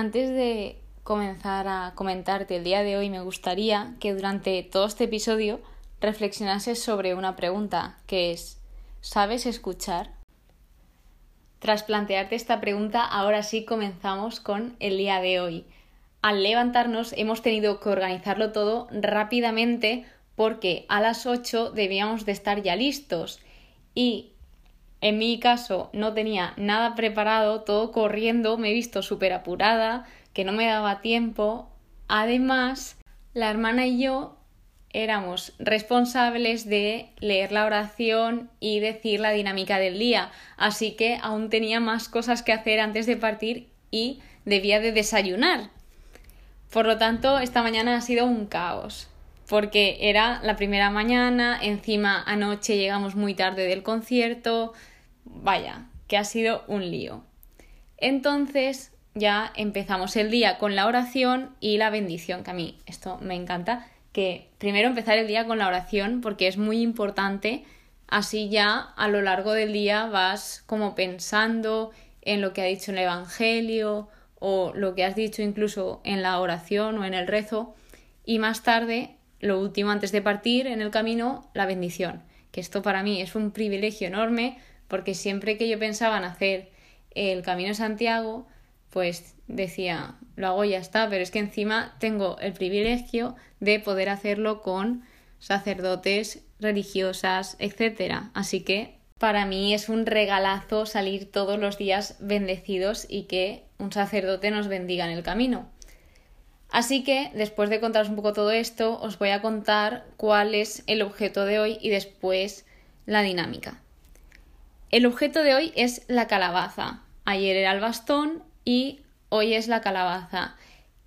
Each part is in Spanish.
Antes de comenzar a comentarte el día de hoy, me gustaría que durante todo este episodio reflexionases sobre una pregunta que es ¿sabes escuchar? Tras plantearte esta pregunta, ahora sí comenzamos con el día de hoy. Al levantarnos hemos tenido que organizarlo todo rápidamente porque a las 8 debíamos de estar ya listos y en mi caso no tenía nada preparado, todo corriendo, me he visto súper apurada, que no me daba tiempo. Además, la hermana y yo éramos responsables de leer la oración y decir la dinámica del día, así que aún tenía más cosas que hacer antes de partir y debía de desayunar. Por lo tanto, esta mañana ha sido un caos porque era la primera mañana, encima anoche llegamos muy tarde del concierto, vaya, que ha sido un lío. Entonces ya empezamos el día con la oración y la bendición, que a mí esto me encanta, que primero empezar el día con la oración porque es muy importante, así ya a lo largo del día vas como pensando en lo que ha dicho el Evangelio o lo que has dicho incluso en la oración o en el rezo y más tarde lo último antes de partir en el camino, la bendición, que esto para mí es un privilegio enorme porque siempre que yo pensaba en hacer el Camino de Santiago, pues decía, lo hago y ya está, pero es que encima tengo el privilegio de poder hacerlo con sacerdotes, religiosas, etc. Así que para mí es un regalazo salir todos los días bendecidos y que un sacerdote nos bendiga en el camino. Así que, después de contaros un poco todo esto, os voy a contar cuál es el objeto de hoy y después la dinámica. El objeto de hoy es la calabaza. Ayer era el bastón y hoy es la calabaza.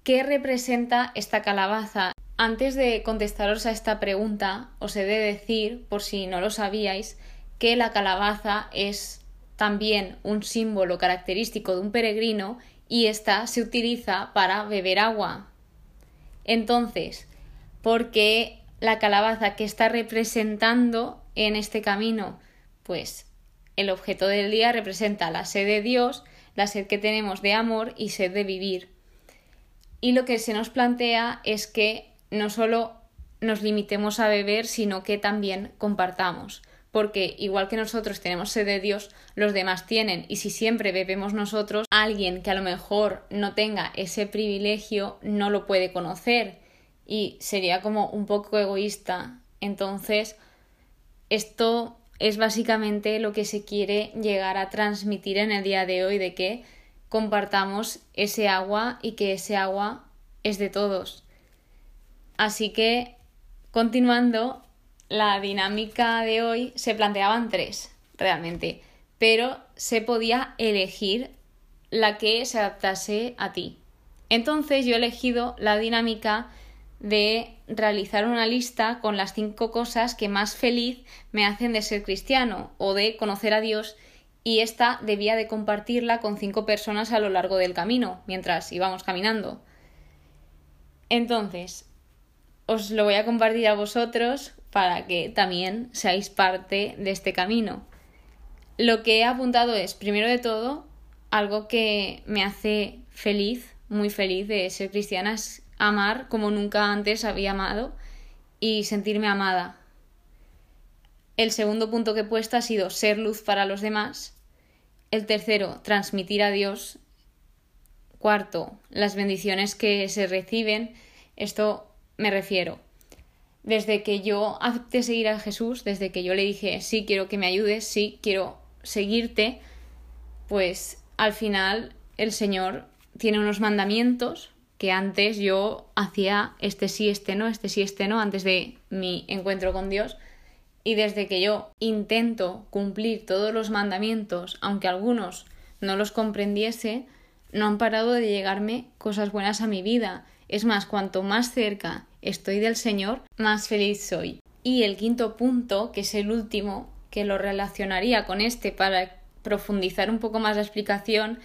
¿Qué representa esta calabaza? Antes de contestaros a esta pregunta, os he de decir, por si no lo sabíais, que la calabaza es también un símbolo característico de un peregrino y esta se utiliza para beber agua, entonces, ¿por qué la calabaza que está representando en este camino? Pues el objeto del día representa la sed de Dios, la sed que tenemos de amor y sed de vivir. Y lo que se nos plantea es que no solo nos limitemos a beber, sino que también compartamos. Porque igual que nosotros tenemos sed de Dios, los demás tienen. Y si siempre bebemos nosotros, alguien que a lo mejor no tenga ese privilegio no lo puede conocer. Y sería como un poco egoísta. Entonces, esto es básicamente lo que se quiere llegar a transmitir en el día de hoy, de que compartamos ese agua y que ese agua es de todos. Así que, continuando, la dinámica de hoy se planteaban tres, realmente, pero se podía elegir la que se adaptase a ti. Entonces yo he elegido la dinámica de realizar una lista con las cinco cosas que más feliz me hacen de ser cristiano o de conocer a Dios y esta debía de compartirla con cinco personas a lo largo del camino mientras íbamos caminando. Entonces, os lo voy a compartir a vosotros para que también seáis parte de este camino. Lo que he apuntado es, primero de todo, algo que me hace feliz, muy feliz de ser cristiana, es amar como nunca antes había amado y sentirme amada. El segundo punto que he puesto ha sido ser luz para los demás. El tercero, transmitir a Dios. Cuarto, las bendiciones que se reciben. Esto me refiero desde que yo acepté seguir a Jesús, desde que yo le dije, sí, quiero que me ayudes, sí, quiero seguirte, pues al final el Señor tiene unos mandamientos que antes yo hacía este sí, este no, este sí, este no, antes de mi encuentro con Dios. Y desde que yo intento cumplir todos los mandamientos, aunque algunos no los comprendiese, no han parado de llegarme cosas buenas a mi vida. Es más, cuanto más cerca estoy del Señor, más feliz soy. Y el quinto punto, que es el último, que lo relacionaría con este para profundizar un poco más la explicación,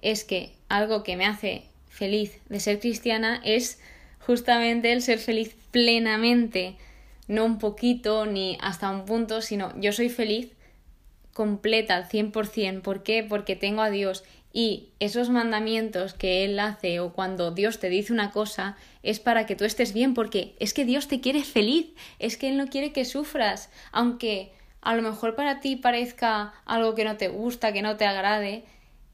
es que algo que me hace feliz de ser cristiana es justamente el ser feliz plenamente, no un poquito ni hasta un punto, sino yo soy feliz completa al 100%. ¿Por qué? Porque tengo a Dios y esos mandamientos que Él hace o cuando Dios te dice una cosa es para que tú estés bien porque es que Dios te quiere feliz, es que Él no quiere que sufras, aunque a lo mejor para ti parezca algo que no te gusta, que no te agrade,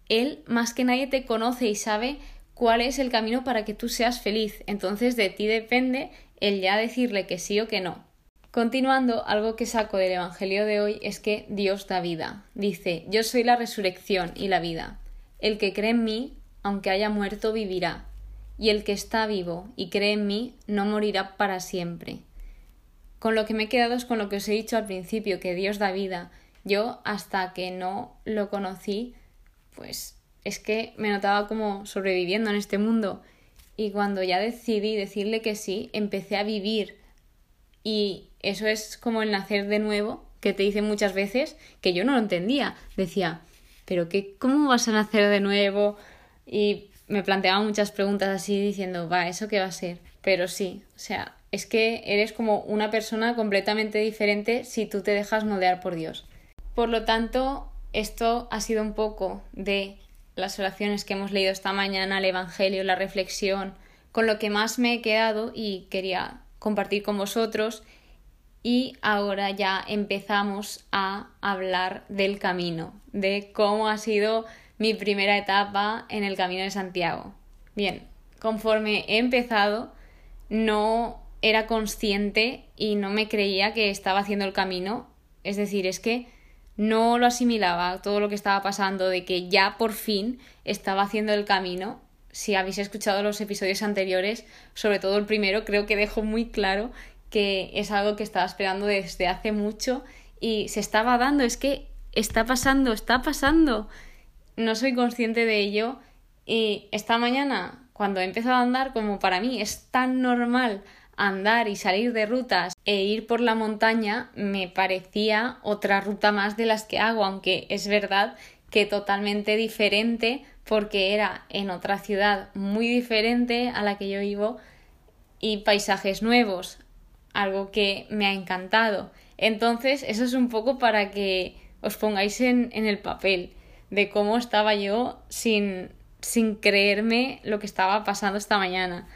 Él más que nadie te conoce y sabe cuál es el camino para que tú seas feliz. Entonces de ti depende el ya decirle que sí o que no. Continuando, algo que saco del Evangelio de hoy es que Dios da vida. Dice, yo soy la resurrección y la vida. El que cree en mí, aunque haya muerto, vivirá. Y el que está vivo y cree en mí, no morirá para siempre. Con lo que me he quedado es con lo que os he dicho al principio, que Dios da vida. Yo, hasta que no lo conocí, pues es que me notaba como sobreviviendo en este mundo. Y cuando ya decidí decirle que sí, empecé a vivir. Y eso es como el nacer de nuevo, que te dicen muchas veces, que yo no lo entendía. Decía, pero qué, ¿cómo vas a nacer de nuevo? Y me planteaba muchas preguntas así diciendo, va, ¿eso qué va a ser? Pero sí, o sea, es que eres como una persona completamente diferente si tú te dejas moldear por Dios. Por lo tanto, esto ha sido un poco de las oraciones que hemos leído esta mañana, el Evangelio, la reflexión, con lo que más me he quedado y quería compartir con vosotros y ahora ya empezamos a hablar del camino, de cómo ha sido mi primera etapa en el camino de Santiago. Bien, conforme he empezado, no era consciente y no me creía que estaba haciendo el camino. Es decir, es que no lo asimilaba todo lo que estaba pasando, de que ya por fin estaba haciendo el camino. Si habéis escuchado los episodios anteriores, sobre todo el primero, creo que dejo muy claro que es algo que estaba esperando desde hace mucho y se estaba dando, es que está pasando, está pasando. No soy consciente de ello y esta mañana, cuando he empezado a andar, como para mí es tan normal andar y salir de rutas e ir por la montaña, me parecía otra ruta más de las que hago, aunque es verdad que totalmente diferente porque era en otra ciudad muy diferente a la que yo vivo y paisajes nuevos algo que me ha encantado. Entonces, eso es un poco para que os pongáis en, en el papel de cómo estaba yo sin, sin creerme lo que estaba pasando esta mañana.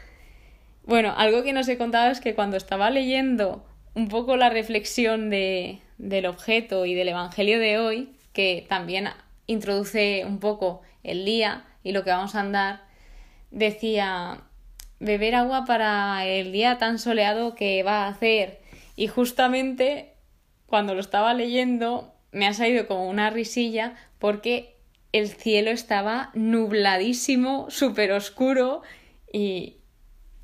Bueno, algo que no os he contado es que cuando estaba leyendo un poco la reflexión de, del objeto y del Evangelio de hoy, que también introduce un poco el día y lo que vamos a andar, decía, beber agua para el día tan soleado que va a hacer. Y justamente cuando lo estaba leyendo me ha salido como una risilla porque el cielo estaba nubladísimo, súper oscuro y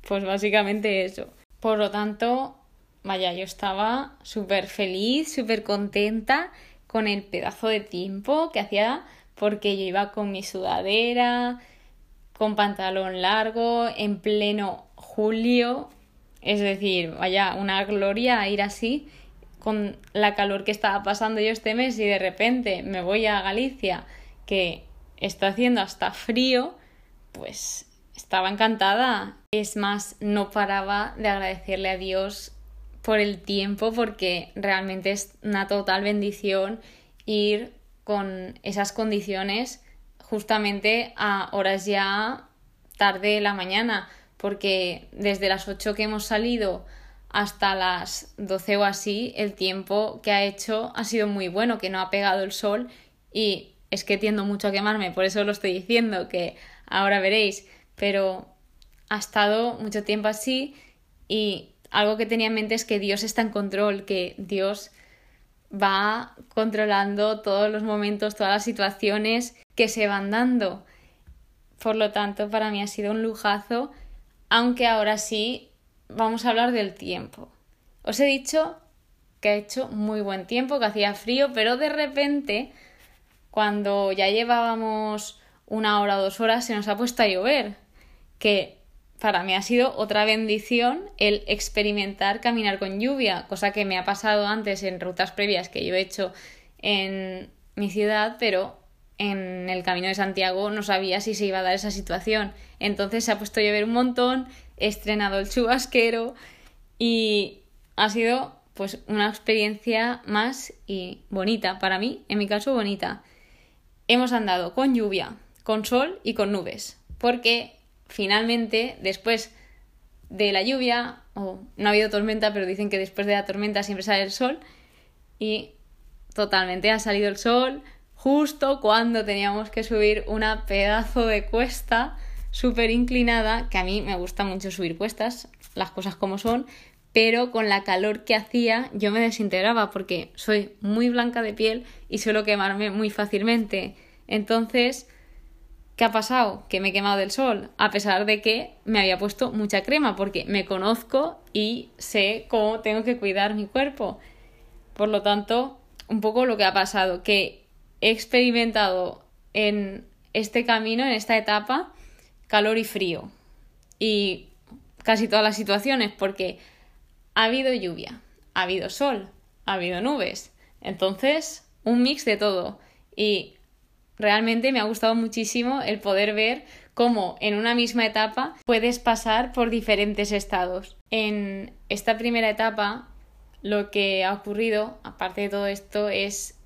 pues básicamente eso. Por lo tanto, vaya, yo estaba súper feliz, súper contenta con el pedazo de tiempo que hacía porque yo iba con mi sudadera, con pantalón largo, en pleno julio. Es decir, vaya, una gloria ir así con la calor que estaba pasando yo este mes y de repente me voy a Galicia que está haciendo hasta frío, pues estaba encantada. Es más, no paraba de agradecerle a Dios por el tiempo porque realmente es una total bendición ir con esas condiciones justamente a horas ya tarde de la mañana, porque desde las 8 que hemos salido hasta las 12 o así, el tiempo que ha hecho ha sido muy bueno, que no ha pegado el sol y es que tiendo mucho a quemarme, por eso lo estoy diciendo, que ahora veréis, pero ha estado mucho tiempo así y algo que tenía en mente es que Dios está en control, que Dios va controlando todos los momentos, todas las situaciones que se van dando. Por lo tanto, para mí ha sido un lujazo, aunque ahora sí vamos a hablar del tiempo. Os he dicho que ha hecho muy buen tiempo, que hacía frío, pero de repente, cuando ya llevábamos una hora o dos horas, se nos ha puesto a llover, que para mí ha sido otra bendición el experimentar caminar con lluvia, cosa que me ha pasado antes en rutas previas que yo he hecho en mi ciudad, pero en el camino de Santiago no sabía si se iba a dar esa situación. Entonces se ha puesto a llover un montón, he estrenado el chubasquero y ha sido pues una experiencia más y bonita, para mí, en mi caso bonita. Hemos andado con lluvia, con sol y con nubes, porque finalmente después de la lluvia, o no ha habido tormenta, pero dicen que después de la tormenta siempre sale el sol, y totalmente ha salido el sol justo cuando teníamos que subir una pedazo de cuesta súper inclinada, que a mí me gusta mucho subir cuestas, las cosas como son, pero con la calor que hacía yo me desintegraba porque soy muy blanca de piel y suelo quemarme muy fácilmente. Entonces, ¿qué ha pasado? Que me he quemado del sol, a pesar de que me había puesto mucha crema, porque me conozco y sé cómo tengo que cuidar mi cuerpo. Por lo tanto, un poco lo que ha pasado, que he experimentado en este camino, en esta etapa, calor y frío. Y casi todas las situaciones, porque ha habido lluvia, ha habido sol, ha habido nubes. Entonces, un mix de todo. Y realmente me ha gustado muchísimo el poder ver cómo en una misma etapa puedes pasar por diferentes estados. En esta primera etapa, lo que ha ocurrido, aparte de todo esto, es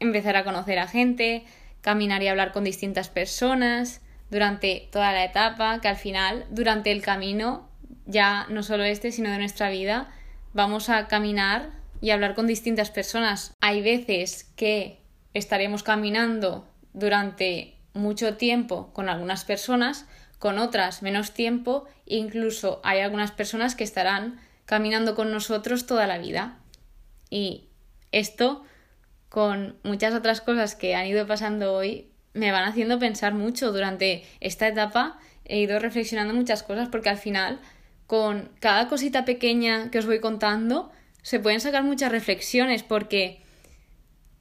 empezar a conocer a gente, caminar y hablar con distintas personas durante toda la etapa, que al final, durante el camino, ya no solo este, sino de nuestra vida, vamos a caminar y hablar con distintas personas. Hay veces que estaremos caminando durante mucho tiempo con algunas personas, con otras menos tiempo, incluso hay algunas personas que estarán caminando con nosotros toda la vida. Y esto, con muchas otras cosas que han ido pasando hoy, me van haciendo pensar mucho durante esta etapa. He ido reflexionando muchas cosas porque al final con cada cosita pequeña que os voy contando, se pueden sacar muchas reflexiones porque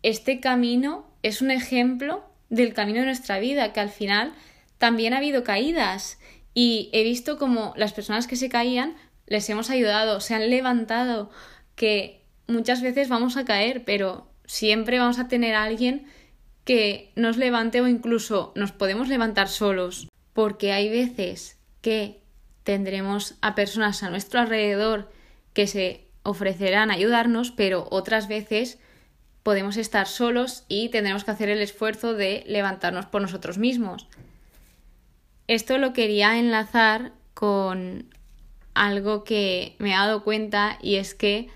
este camino es un ejemplo del camino de nuestra vida, que al final también ha habido caídas. Y he visto como las personas que se caían les hemos ayudado, se han levantado, que muchas veces vamos a caer, pero siempre vamos a tener alguien que nos levante o incluso nos podemos levantar solos, porque hay veces que tendremos a personas a nuestro alrededor que se ofrecerán a ayudarnos, pero otras veces podemos estar solos y tendremos que hacer el esfuerzo de levantarnos por nosotros mismos. Esto lo quería enlazar con algo que me he dado cuenta y es que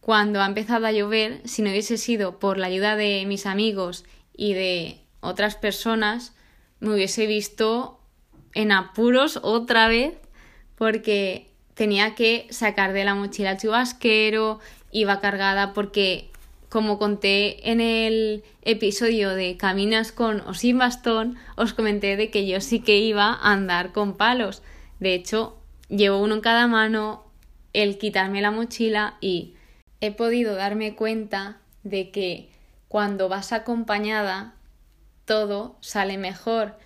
cuando ha empezado a llover, si no hubiese sido por la ayuda de mis amigos y de otras personas, me hubiese visto en apuros otra vez porque tenía que sacar de la mochila el chubasquero, iba cargada porque, como conté en el episodio de Caminas con o sin bastón, os comenté de que yo sí que iba a andar con palos. De hecho, llevo uno en cada mano, el quitarme la mochila y he podido darme cuenta de que cuando vas acompañada todo sale mejor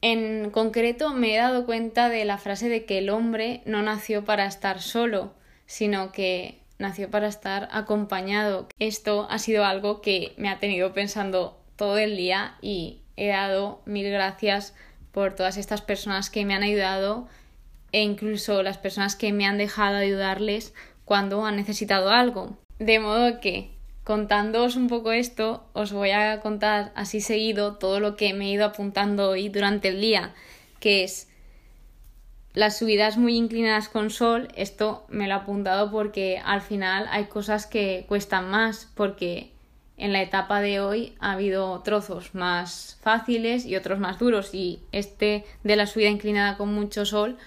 en concreto me he dado cuenta de la frase de que el hombre no nació para estar solo, sino que nació para estar acompañado. Esto ha sido algo que me ha tenido pensando todo el día y he dado mil gracias por todas estas personas que me han ayudado e incluso las personas que me han dejado ayudarles cuando han necesitado algo. De modo que contándoos un poco esto, os voy a contar así seguido todo lo que me he ido apuntando hoy durante el día, que es las subidas muy inclinadas con sol, esto me lo he apuntado porque al final hay cosas que cuestan más, porque en la etapa de hoy ha habido trozos más fáciles y otros más duros, y este de la subida inclinada con mucho sol,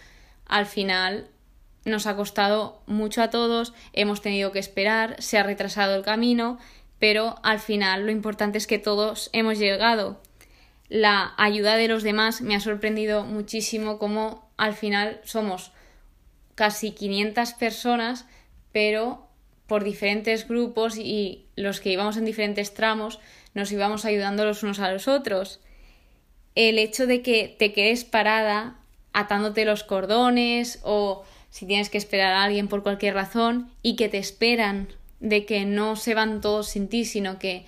al final nos ha costado mucho a todos, hemos tenido que esperar, se ha retrasado el camino, pero al final lo importante es que todos hemos llegado. La ayuda de los demás me ha sorprendido muchísimo como al final somos casi 500 personas, pero por diferentes grupos y los que íbamos en diferentes tramos nos íbamos ayudando los unos a los otros. El hecho de que te quedes parada atándote los cordones o si tienes que esperar a alguien por cualquier razón y que te esperan de que no se van todos sin ti, sino que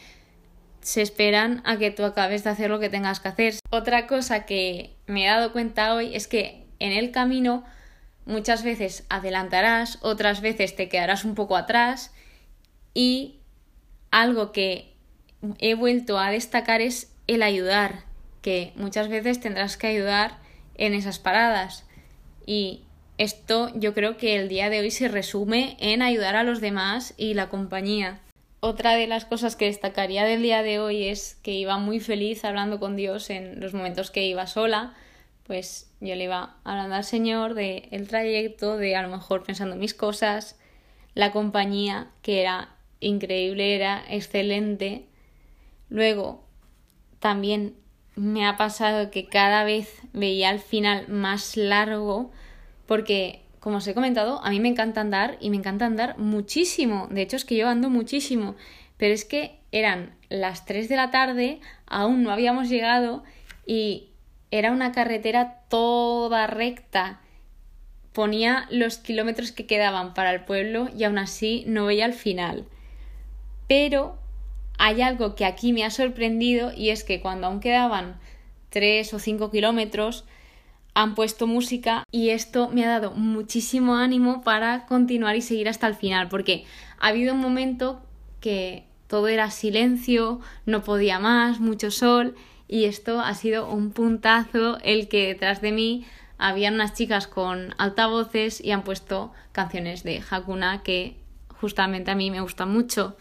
se esperan a que tú acabes de hacer lo que tengas que hacer. Otra cosa que me he dado cuenta hoy es que en el camino muchas veces adelantarás, otras veces te quedarás un poco atrás y algo que he vuelto a destacar es el ayudar, que muchas veces tendrás que ayudar en esas paradas. Y esto yo creo que el día de hoy se resume en ayudar a los demás y la compañía. Otra de las cosas que destacaría del día de hoy es que iba muy feliz hablando con Dios en los momentos que iba sola, pues yo le iba hablando al Señor de el trayecto, de a lo mejor pensando mis cosas, la compañía que era increíble, era excelente. Luego también me ha pasado que cada vez veía el final más largo porque como os he comentado, a mí me encanta andar y me encanta andar muchísimo. De hecho, es que yo ando muchísimo. Pero es que eran las 3 de la tarde, aún no habíamos llegado y era una carretera toda recta. Ponía los kilómetros que quedaban para el pueblo y aún así no veía el final. Pero hay algo que aquí me ha sorprendido y es que cuando aún quedaban 3 o 5 kilómetros, han puesto música y esto me ha dado muchísimo ánimo para continuar y seguir hasta el final porque ha habido un momento que todo era silencio, no podía más, mucho sol y esto ha sido un puntazo el que detrás de mí habían unas chicas con altavoces y han puesto canciones de Hakuna que justamente a mí me gustan mucho.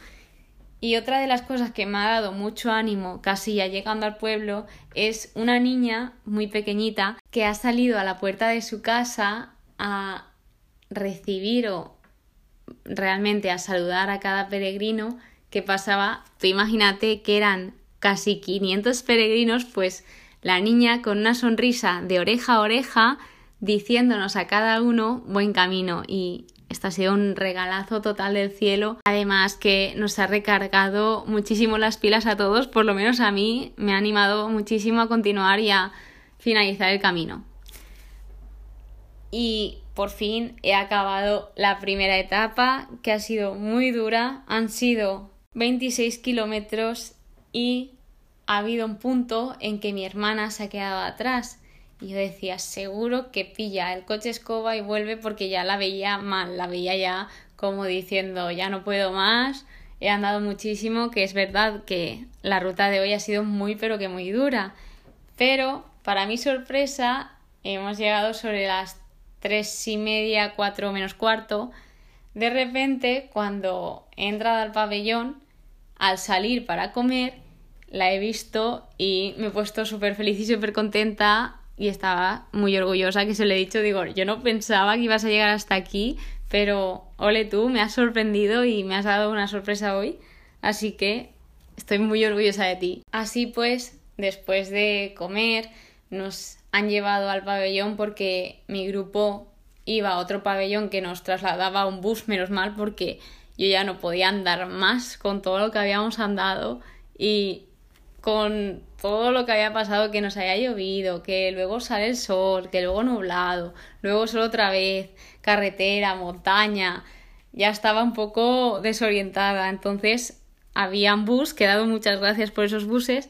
Y otra de las cosas que me ha dado mucho ánimo, casi ya llegando al pueblo, es una niña muy pequeñita que ha salido a la puerta de su casa a recibir o realmente a saludar a cada peregrino que pasaba. Tú imagínate que eran casi 500 peregrinos, pues la niña con una sonrisa de oreja a oreja diciéndonos a cada uno buen camino y esto ha sido un regalazo total del cielo. Además que nos ha recargado muchísimo las pilas a todos, por lo menos a mí me ha animado muchísimo a continuar y a finalizar el camino. Y por fin he acabado la primera etapa, que ha sido muy dura. Han sido 26 kilómetros y ha habido un punto en que mi hermana se ha quedado atrás. Y yo decía, seguro que pilla el coche escoba y vuelve porque ya la veía mal, la veía ya como diciendo, ya no puedo más, he andado muchísimo, que es verdad que la ruta de hoy ha sido muy pero que muy dura. Pero, para mi sorpresa, hemos llegado sobre las tres y media, cuatro menos cuarto. De repente, cuando he entrado al pabellón, al salir para comer, la he visto y me he puesto súper feliz y súper contenta y estaba muy orgullosa que se lo he dicho. Digo, yo no pensaba que ibas a llegar hasta aquí, pero ole tú, me has sorprendido y me has dado una sorpresa hoy. Así que estoy muy orgullosa de ti. Así pues, después de comer, nos han llevado al pabellón porque mi grupo iba a otro pabellón que nos trasladaba a un bus, menos mal, porque yo ya no podía andar más con todo lo que habíamos andado y con todo lo que había pasado, que nos haya llovido, que luego sale el sol, que luego nublado, luego sol otra vez, carretera, montaña, ya estaba un poco desorientada. Entonces había un bus, que dado muchas gracias por esos buses,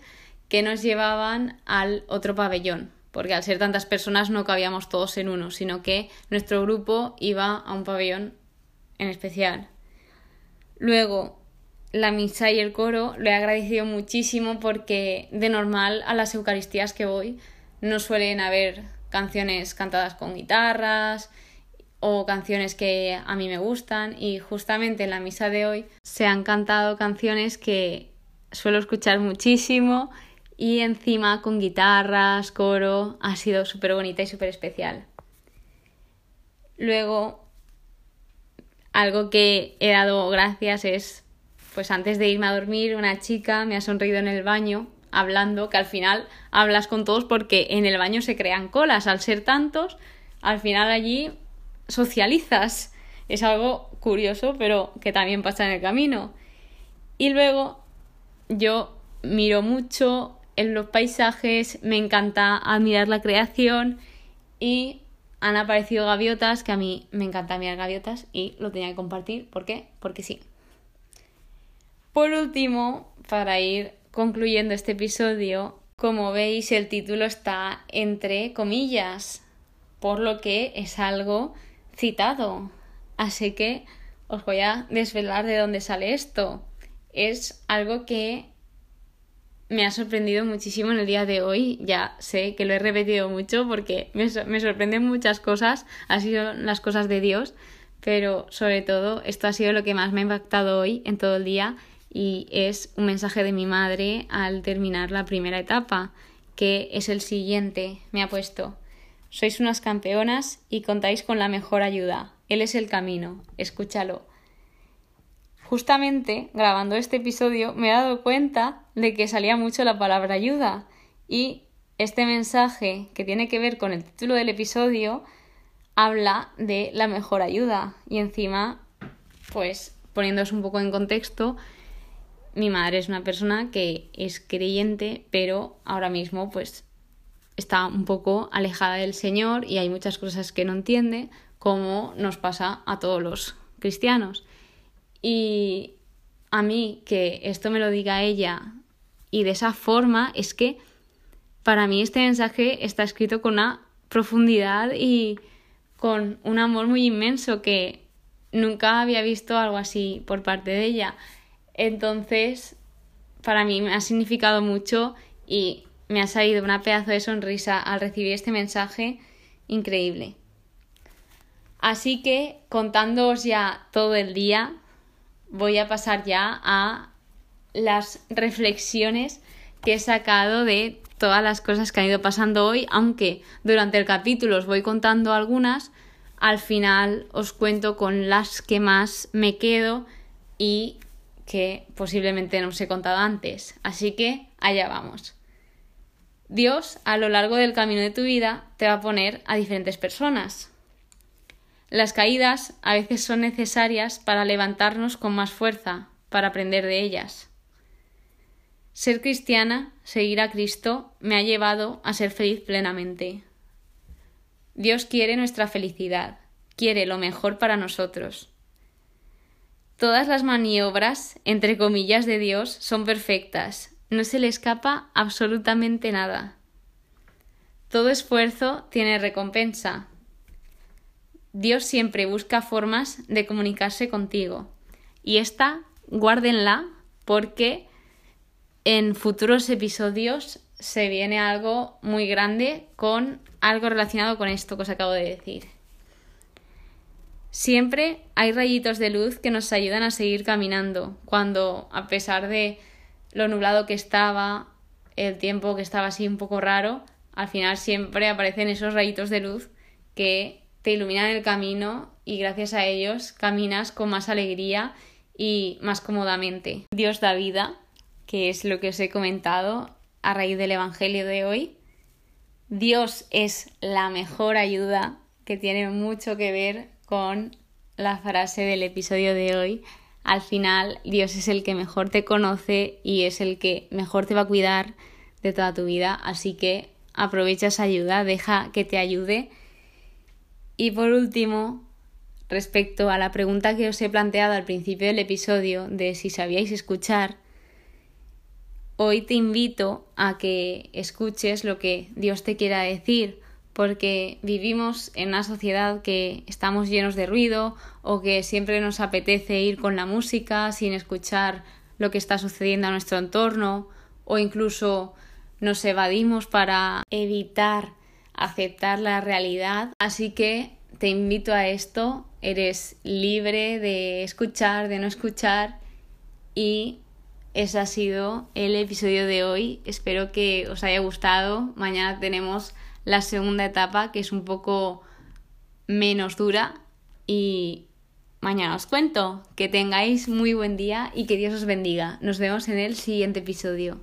que nos llevaban al otro pabellón, porque al ser tantas personas no cabíamos todos en uno, sino que nuestro grupo iba a un pabellón en especial. Luego, la misa y el coro lo he agradecido muchísimo porque de normal a las Eucaristías que voy no suelen haber canciones cantadas con guitarras o canciones que a mí me gustan y justamente en la misa de hoy se han cantado canciones que suelo escuchar muchísimo y encima con guitarras, coro, ha sido súper bonita y súper especial. Luego, algo que he dado gracias es pues antes de irme a dormir, una chica me ha sonreído en el baño hablando, que al final hablas con todos porque en el baño se crean colas, al ser tantos, al final allí socializas. Es algo curioso, pero que también pasa en el camino. Y luego yo miro mucho en los paisajes, me encanta admirar la creación y han aparecido gaviotas, que a mí me encanta mirar gaviotas y lo tenía que compartir. ¿Por qué? Porque sí. Por último, para ir concluyendo este episodio, como veis el título está entre comillas, por lo que es algo citado. Así que os voy a desvelar de dónde sale esto. Es algo que me ha sorprendido muchísimo en el día de hoy. Ya sé que lo he repetido mucho porque me, sorprenden muchas cosas, así son las cosas de Dios, pero sobre todo esto ha sido lo que más me ha impactado hoy en todo el día y es un mensaje de mi madre al terminar la primera etapa, que es el siguiente. Me ha puesto, sois unas campeonas y contáis con la mejor ayuda. Él es el camino, escúchalo. Justamente grabando este episodio me he dado cuenta de que salía mucho la palabra ayuda. Y este mensaje que tiene que ver con el título del episodio habla de la mejor ayuda. Y encima pues poniéndose un poco en contexto mi madre es una persona que es creyente pero ahora mismo pues está un poco alejada del Señor y hay muchas cosas que no entiende como nos pasa a todos los cristianos y a mí que esto me lo diga ella y de esa forma es que para mí este mensaje está escrito con una profundidad y con un amor muy inmenso que nunca había visto algo así por parte de ella. Entonces, para mí me ha significado mucho y me ha salido una pedazo de sonrisa al recibir este mensaje increíble. Así que, contándoos ya todo el día, voy a pasar ya a las reflexiones que he sacado de todas las cosas que han ido pasando hoy, aunque durante el capítulo os voy contando algunas, al final os cuento con las que más me quedo y que posiblemente no os he contado antes. Así que allá vamos. Dios a lo largo del camino de tu vida te va a poner a diferentes personas. Las caídas a veces son necesarias para levantarnos con más fuerza, para aprender de ellas. Ser cristiana, seguir a Cristo, me ha llevado a ser feliz plenamente. Dios quiere nuestra felicidad, quiere lo mejor para nosotros. Todas las maniobras, entre comillas, de Dios son perfectas, no se le escapa absolutamente nada. Todo esfuerzo tiene recompensa, Dios siempre busca formas de comunicarse contigo. Y esta, guárdenla porque en futuros episodios se viene algo muy grande con algo relacionado con esto que os acabo de decir. Siempre hay rayitos de luz que nos ayudan a seguir caminando, cuando a pesar de lo nublado que estaba, el tiempo que estaba así un poco raro, al final siempre aparecen esos rayitos de luz que te iluminan el camino y gracias a ellos caminas con más alegría y más cómodamente. Dios da vida, que es lo que os he comentado a raíz del Evangelio de hoy. Dios es la mejor ayuda, que tiene mucho que ver con la frase del episodio de hoy. Al final, Dios es el que mejor te conoce y es el que mejor te va a cuidar de toda tu vida, así que aprovecha esa ayuda, deja que te ayude y por último, respecto a la pregunta que os he planteado al principio del episodio de si sabíais escuchar, hoy te invito a que escuches lo que Dios te quiera decir, porque vivimos en una sociedad que estamos llenos de ruido o que siempre nos apetece ir con la música sin escuchar lo que está sucediendo a nuestro entorno o incluso nos evadimos para evitar aceptar la realidad. Así que te invito a esto, eres libre de escuchar, de no escuchar y ese ha sido el episodio de hoy. Espero que os haya gustado. Mañana tenemos la segunda etapa que es un poco menos dura y mañana os cuento. Que tengáis muy buen día y que Dios os bendiga. Nos vemos en el siguiente episodio.